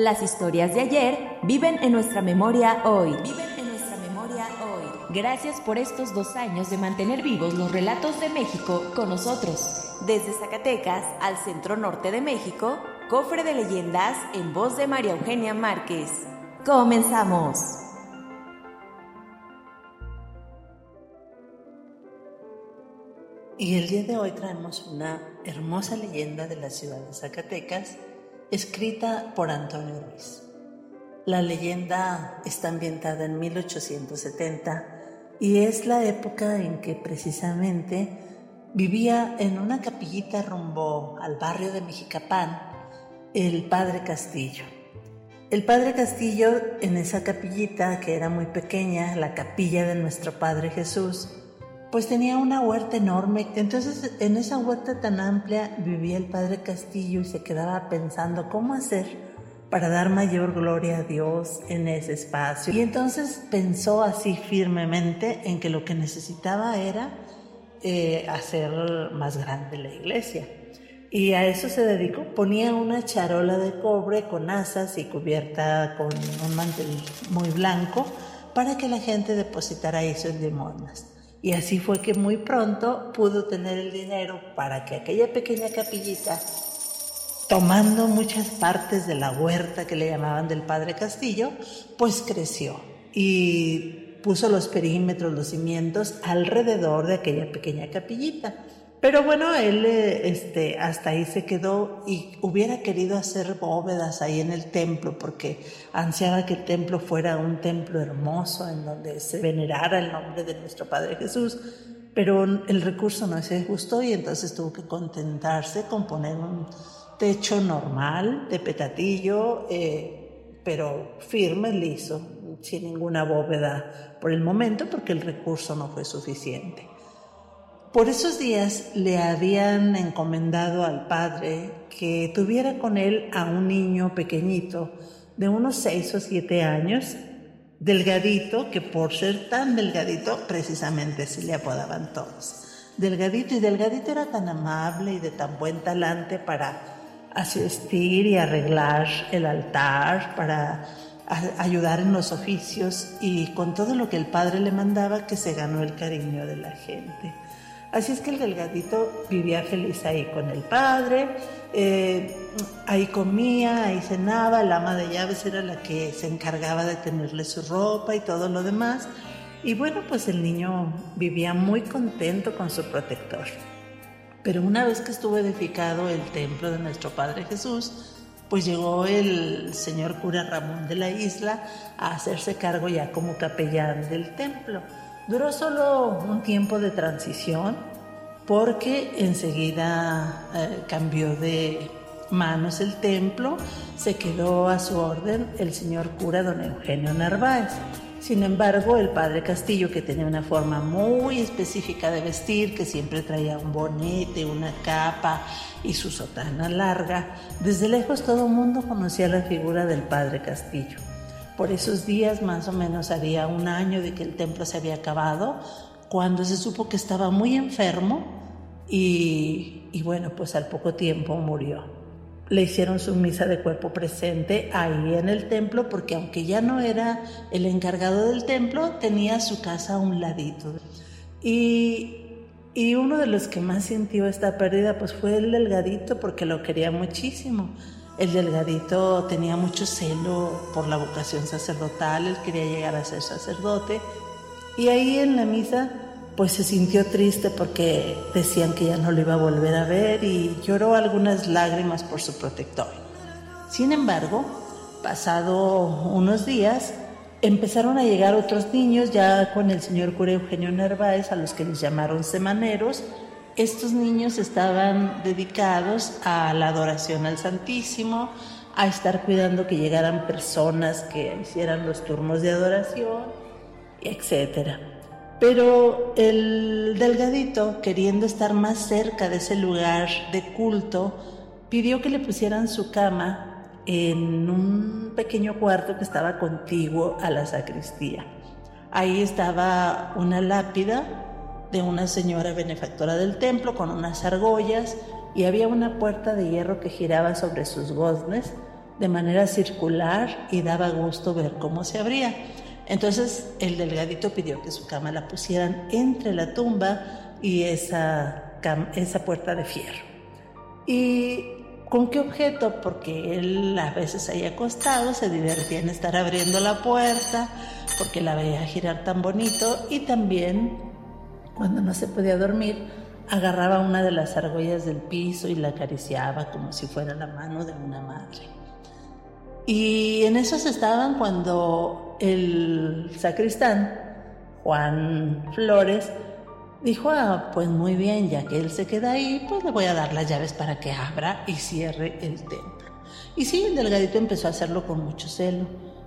Las historias de ayer viven en nuestra memoria hoy. Viven en nuestra memoria hoy. Gracias por estos dos años de mantener vivos los relatos de México con nosotros. Desde Zacatecas al centro norte de México, cofre de leyendas en voz de María Eugenia Márquez. Comenzamos. Y el día de hoy traemos una hermosa leyenda de la ciudad de Zacatecas, escrita por Antonio Ruiz. La leyenda está ambientada en 1870 y es la época en que precisamente vivía en una capillita rumbo al barrio de Mexicapán el padre Castillo. El padre Castillo en esa capillita que era muy pequeña, la capilla de nuestro Padre Jesús, pues tenía una huerta enorme. Entonces en esa huerta tan amplia vivía el padre Castillo y se quedaba pensando cómo hacer para dar mayor gloria a Dios en ese espacio. Y entonces pensó así firmemente en que lo que necesitaba era eh, hacer más grande la iglesia. Y a eso se dedicó. Ponía una charola de cobre con asas y cubierta con un mantel muy blanco para que la gente depositara ahí sus limonas. Y así fue que muy pronto pudo tener el dinero para que aquella pequeña capillita, tomando muchas partes de la huerta que le llamaban del Padre Castillo, pues creció y puso los perímetros, los cimientos alrededor de aquella pequeña capillita. Pero bueno, él eh, este, hasta ahí se quedó y hubiera querido hacer bóvedas ahí en el templo porque ansiaba que el templo fuera un templo hermoso en donde se venerara el nombre de nuestro Padre Jesús. Pero el recurso no se ajustó y entonces tuvo que contentarse con poner un techo normal de petatillo, eh, pero firme, liso, sin ninguna bóveda por el momento porque el recurso no fue suficiente. Por esos días le habían encomendado al padre que tuviera con él a un niño pequeñito de unos seis o siete años, delgadito, que por ser tan delgadito precisamente se le apodaban todos. Delgadito y delgadito era tan amable y de tan buen talante para asistir y arreglar el altar, para ayudar en los oficios y con todo lo que el padre le mandaba que se ganó el cariño de la gente. Así es que el delgadito vivía feliz ahí con el padre, eh, ahí comía, ahí cenaba, la ama de llaves era la que se encargaba de tenerle su ropa y todo lo demás. Y bueno, pues el niño vivía muy contento con su protector. Pero una vez que estuvo edificado el templo de nuestro Padre Jesús, pues llegó el señor cura Ramón de la isla a hacerse cargo ya como capellán del templo. Duró solo un tiempo de transición porque enseguida eh, cambió de manos el templo, se quedó a su orden el señor cura don Eugenio Narváez. Sin embargo, el padre Castillo, que tenía una forma muy específica de vestir, que siempre traía un bonete, una capa y su sotana larga, desde lejos todo el mundo conocía la figura del padre Castillo. Por esos días, más o menos, haría un año de que el templo se había acabado, cuando se supo que estaba muy enfermo y, y bueno, pues al poco tiempo murió. Le hicieron su misa de cuerpo presente ahí en el templo porque aunque ya no era el encargado del templo, tenía su casa a un ladito. Y, y uno de los que más sintió esta pérdida pues fue el delgadito porque lo quería muchísimo. El delgadito tenía mucho celo por la vocación sacerdotal, él quería llegar a ser sacerdote. Y ahí en la misa, pues se sintió triste porque decían que ya no lo iba a volver a ver y lloró algunas lágrimas por su protector. Sin embargo, pasado unos días, empezaron a llegar otros niños ya con el señor cura Eugenio Narváez, a los que les llamaron semaneros, estos niños estaban dedicados a la adoración al Santísimo, a estar cuidando que llegaran personas que hicieran los turnos de adoración, etc. Pero el delgadito, queriendo estar más cerca de ese lugar de culto, pidió que le pusieran su cama en un pequeño cuarto que estaba contiguo a la sacristía. Ahí estaba una lápida de una señora benefactora del templo con unas argollas y había una puerta de hierro que giraba sobre sus goznes de manera circular y daba gusto ver cómo se abría. Entonces el delgadito pidió que su cama la pusieran entre la tumba y esa, esa puerta de fierro. ¿Y con qué objeto? Porque él a veces ahí acostado se divertía en estar abriendo la puerta, porque la veía girar tan bonito y también cuando no se podía dormir, agarraba una de las argollas del piso y la acariciaba como si fuera la mano de una madre. Y en esos estaban cuando el sacristán, Juan Flores, dijo, ah, pues muy bien, ya que él se queda ahí, pues le voy a dar las llaves para que abra y cierre el templo. Y sí, el delgadito empezó a hacerlo con mucho celo,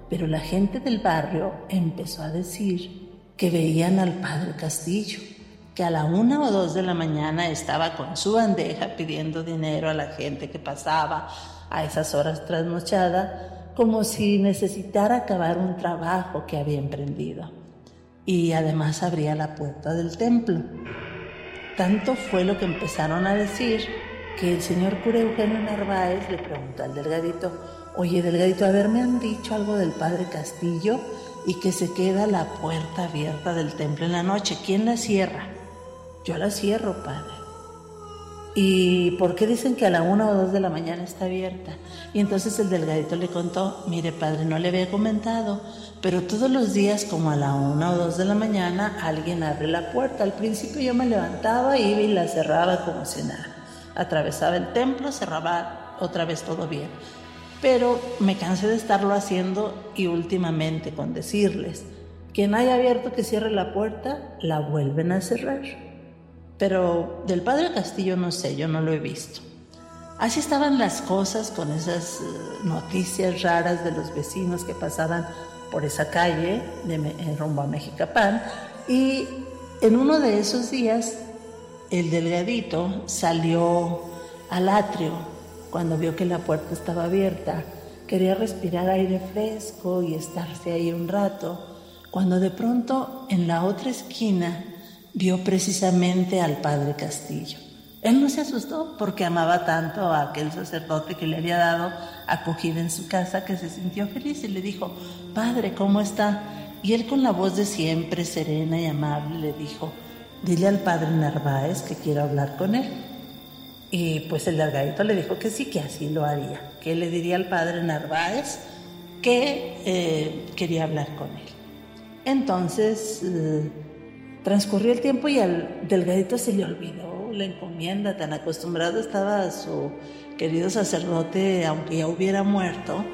pero la gente del barrio empezó a decir que veían al padre Castillo a la una o dos de la mañana estaba con su bandeja pidiendo dinero a la gente que pasaba a esas horas trasnochada, como si necesitara acabar un trabajo que había emprendido. Y además abría la puerta del templo. Tanto fue lo que empezaron a decir que el señor cura Eugenio Narváez le preguntó al delgadito, oye delgadito, a ver, me han dicho algo del padre Castillo y que se queda la puerta abierta del templo en la noche. ¿Quién la cierra? Yo la cierro, padre. ¿Y por qué dicen que a la una o dos de la mañana está abierta? Y entonces el delgadito le contó, mire padre, no le había comentado, pero todos los días como a la una o dos de la mañana alguien abre la puerta. Al principio yo me levantaba, iba y la cerraba como si nada. Atravesaba el templo, cerraba otra vez todo bien. Pero me cansé de estarlo haciendo y últimamente con decirles, quien haya abierto que cierre la puerta, la vuelven a cerrar pero del padre Castillo no sé, yo no lo he visto. Así estaban las cosas con esas eh, noticias raras de los vecinos que pasaban por esa calle en rumbo a Mexicapán y en uno de esos días el delgadito salió al atrio cuando vio que la puerta estaba abierta. Quería respirar aire fresco y estarse ahí un rato, cuando de pronto en la otra esquina vio precisamente al padre Castillo. Él no se asustó porque amaba tanto a aquel sacerdote que le había dado acogida en su casa que se sintió feliz y le dijo, Padre, ¿cómo está? Y él con la voz de siempre, serena y amable, le dijo, dile al padre Narváez que quiero hablar con él. Y pues el delgadito le dijo que sí, que así lo haría, que le diría al padre Narváez que eh, quería hablar con él. Entonces... Transcurrió el tiempo y al delgadito se le olvidó la encomienda, tan acostumbrado estaba a su querido sacerdote, aunque ya hubiera muerto,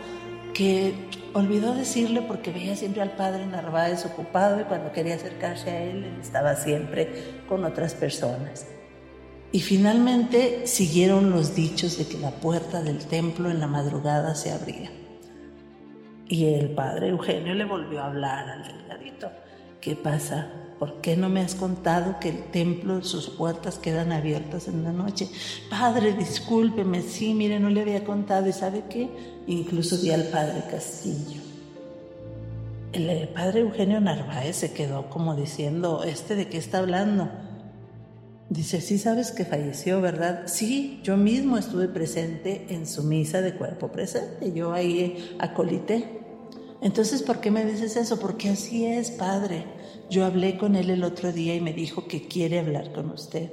que olvidó decirle porque veía siempre al padre Narváez ocupado y cuando quería acercarse a él estaba siempre con otras personas. Y finalmente siguieron los dichos de que la puerta del templo en la madrugada se abría. Y el padre Eugenio le volvió a hablar al delgadito. ¿Qué pasa? ¿Por qué no me has contado que el templo, sus puertas quedan abiertas en la noche? Padre, discúlpeme, sí, mire, no le había contado. ¿Y sabe qué? Incluso vi al padre Castillo. El, el padre Eugenio Narváez se quedó como diciendo, ¿este de qué está hablando? Dice, sí sabes que falleció, ¿verdad? Sí, yo mismo estuve presente en su misa de cuerpo presente, yo ahí acolité. Entonces, ¿por qué me dices eso? Porque así es, padre. Yo hablé con él el otro día y me dijo que quiere hablar con usted.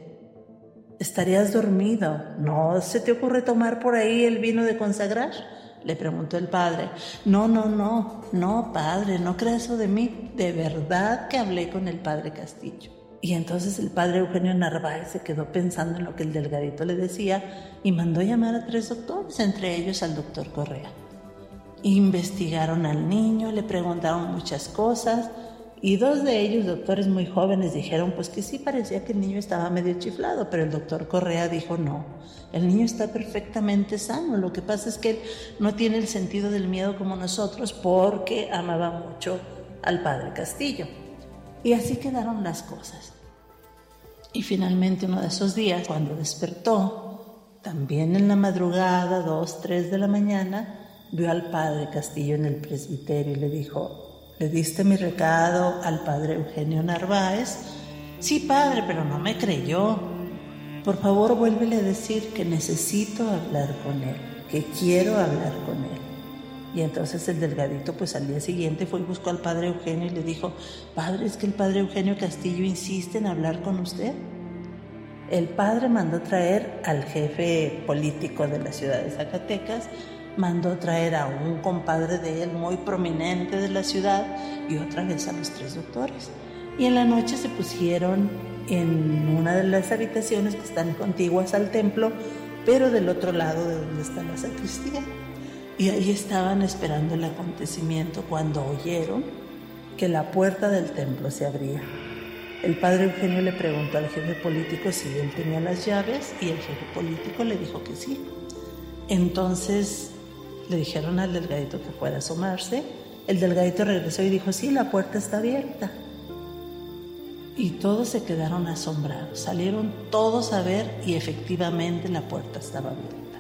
¿Estarías dormido? ¿No se te ocurre tomar por ahí el vino de consagrar? Le preguntó el padre. No, no, no, no, padre, no creas eso de mí. De verdad que hablé con el padre Castillo. Y entonces el padre Eugenio Narváez se quedó pensando en lo que el delgadito le decía y mandó llamar a tres doctores, entre ellos al doctor Correa. Investigaron al niño, le preguntaron muchas cosas Y dos de ellos, doctores muy jóvenes, dijeron pues que sí parecía que el niño estaba medio chiflado, pero el doctor Correa dijo no, el niño está perfectamente sano, lo que pasa es que él no tiene el sentido del miedo como nosotros porque amaba mucho al padre Castillo. Y así quedaron las cosas. Y finalmente uno de esos días, cuando despertó, también en la madrugada, dos, tres de la mañana, vio al padre Castillo en el presbiterio y le dijo, ¿Le diste mi recado al padre Eugenio Narváez? Sí, padre, pero no me creyó. Por favor, vuélvele a decir que necesito hablar con él, que quiero hablar con él. Y entonces el delgadito, pues al día siguiente fue y buscó al padre Eugenio y le dijo, padre, es que el padre Eugenio Castillo insiste en hablar con usted. El padre mandó traer al jefe político de la ciudad de Zacatecas mandó traer a un compadre de él muy prominente de la ciudad y otra vez a los tres doctores. Y en la noche se pusieron en una de las habitaciones que están contiguas al templo, pero del otro lado de donde está la sacristía. Y ahí estaban esperando el acontecimiento cuando oyeron que la puerta del templo se abría. El padre Eugenio le preguntó al jefe político si él tenía las llaves y el jefe político le dijo que sí. Entonces le dijeron al delgadito que fuera a asomarse. El delgadito regresó y dijo, sí, la puerta está abierta. Y todos se quedaron asombrados. Salieron todos a ver y efectivamente la puerta estaba abierta.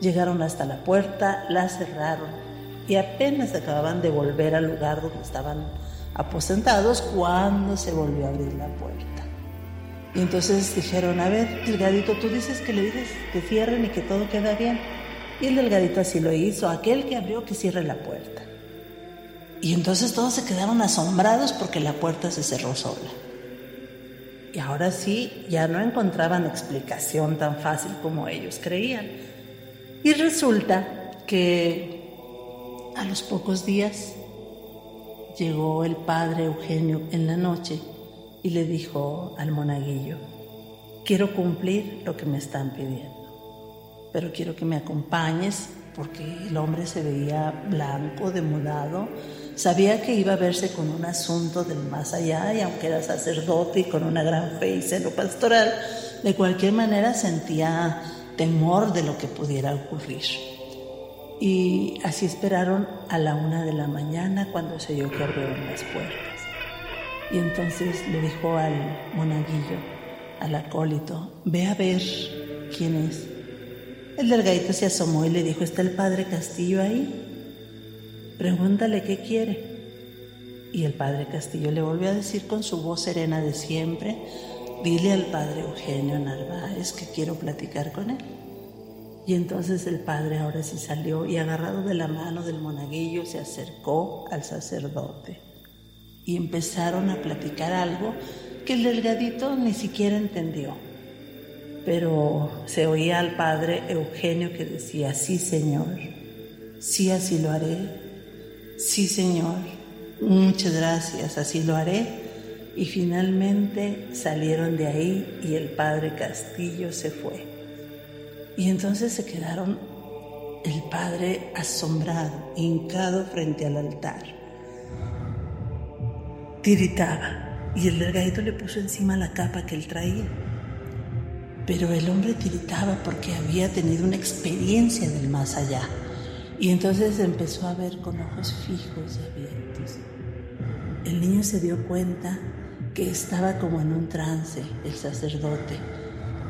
Llegaron hasta la puerta, la cerraron y apenas acababan de volver al lugar donde estaban aposentados cuando se volvió a abrir la puerta. Y entonces dijeron, a ver, delgadito, tú dices que le dices que cierren y que todo queda bien. Y el delgadito así lo hizo, aquel que abrió que cierre la puerta. Y entonces todos se quedaron asombrados porque la puerta se cerró sola. Y ahora sí, ya no encontraban explicación tan fácil como ellos creían. Y resulta que a los pocos días llegó el padre Eugenio en la noche y le dijo al monaguillo, quiero cumplir lo que me están pidiendo pero quiero que me acompañes porque el hombre se veía blanco, demudado, sabía que iba a verse con un asunto del más allá y aunque era sacerdote y con una gran fe y celo pastoral, de cualquier manera sentía temor de lo que pudiera ocurrir. Y así esperaron a la una de la mañana cuando se oyó que abrieron las puertas. Y entonces le dijo al monaguillo, al acólito, ve a ver quién es. El delgadito se asomó y le dijo, ¿está el padre Castillo ahí? Pregúntale qué quiere. Y el padre Castillo le volvió a decir con su voz serena de siempre, dile al padre Eugenio Narváez que quiero platicar con él. Y entonces el padre ahora sí salió y agarrado de la mano del monaguillo se acercó al sacerdote. Y empezaron a platicar algo que el delgadito ni siquiera entendió pero se oía al padre Eugenio que decía, sí Señor, sí así lo haré, sí Señor, muchas gracias, así lo haré. Y finalmente salieron de ahí y el padre Castillo se fue. Y entonces se quedaron el padre asombrado, hincado frente al altar. Tiritaba y el delgadito le puso encima la capa que él traía pero el hombre tiritaba porque había tenido una experiencia del más allá. Y entonces empezó a ver con ojos fijos y abiertos. El niño se dio cuenta que estaba como en un trance, el sacerdote,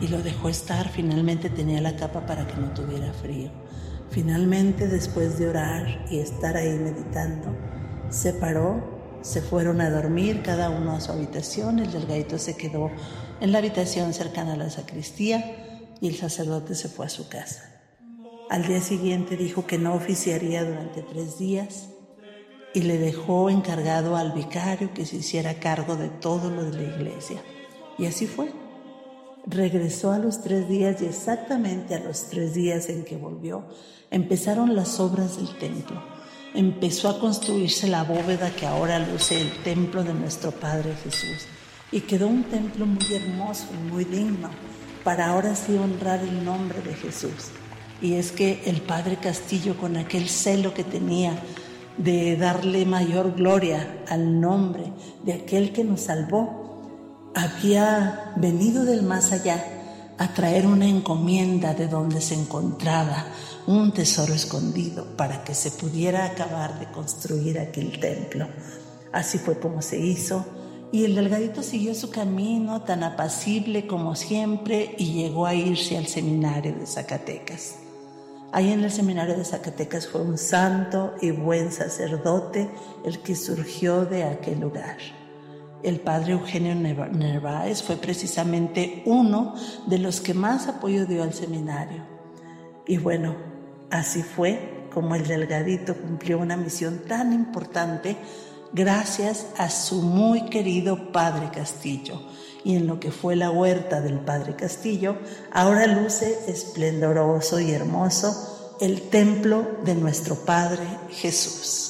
y lo dejó estar. Finalmente tenía la capa para que no tuviera frío. Finalmente, después de orar y estar ahí meditando, se paró se fueron a dormir cada uno a su habitación, el delgadito se quedó en la habitación cercana a la sacristía y el sacerdote se fue a su casa. Al día siguiente dijo que no oficiaría durante tres días y le dejó encargado al vicario que se hiciera cargo de todo lo de la iglesia. Y así fue. Regresó a los tres días y exactamente a los tres días en que volvió empezaron las obras del templo empezó a construirse la bóveda que ahora luce el templo de nuestro Padre Jesús. Y quedó un templo muy hermoso y muy digno para ahora sí honrar el nombre de Jesús. Y es que el Padre Castillo, con aquel celo que tenía de darle mayor gloria al nombre de aquel que nos salvó, había venido del más allá a traer una encomienda de donde se encontraba un tesoro escondido para que se pudiera acabar de construir aquel templo. Así fue como se hizo y el delgadito siguió su camino tan apacible como siempre y llegó a irse al seminario de Zacatecas. Ahí en el seminario de Zacatecas fue un santo y buen sacerdote el que surgió de aquel lugar. El padre Eugenio Nerváez fue precisamente uno de los que más apoyo dio al seminario. Y bueno, así fue como el delgadito cumplió una misión tan importante gracias a su muy querido Padre Castillo. Y en lo que fue la huerta del Padre Castillo, ahora luce esplendoroso y hermoso el templo de nuestro Padre Jesús.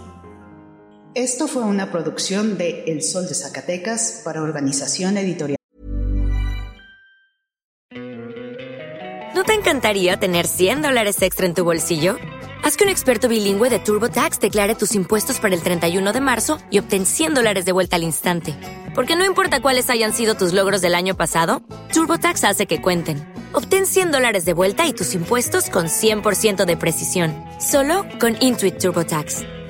Esto fue una producción de El Sol de Zacatecas para Organización Editorial. ¿No te encantaría tener 100 dólares extra en tu bolsillo? Haz que un experto bilingüe de TurboTax declare tus impuestos para el 31 de marzo y obtén 100 dólares de vuelta al instante. Porque no importa cuáles hayan sido tus logros del año pasado, TurboTax hace que cuenten. Obtén 100 dólares de vuelta y tus impuestos con 100% de precisión. Solo con Intuit TurboTax.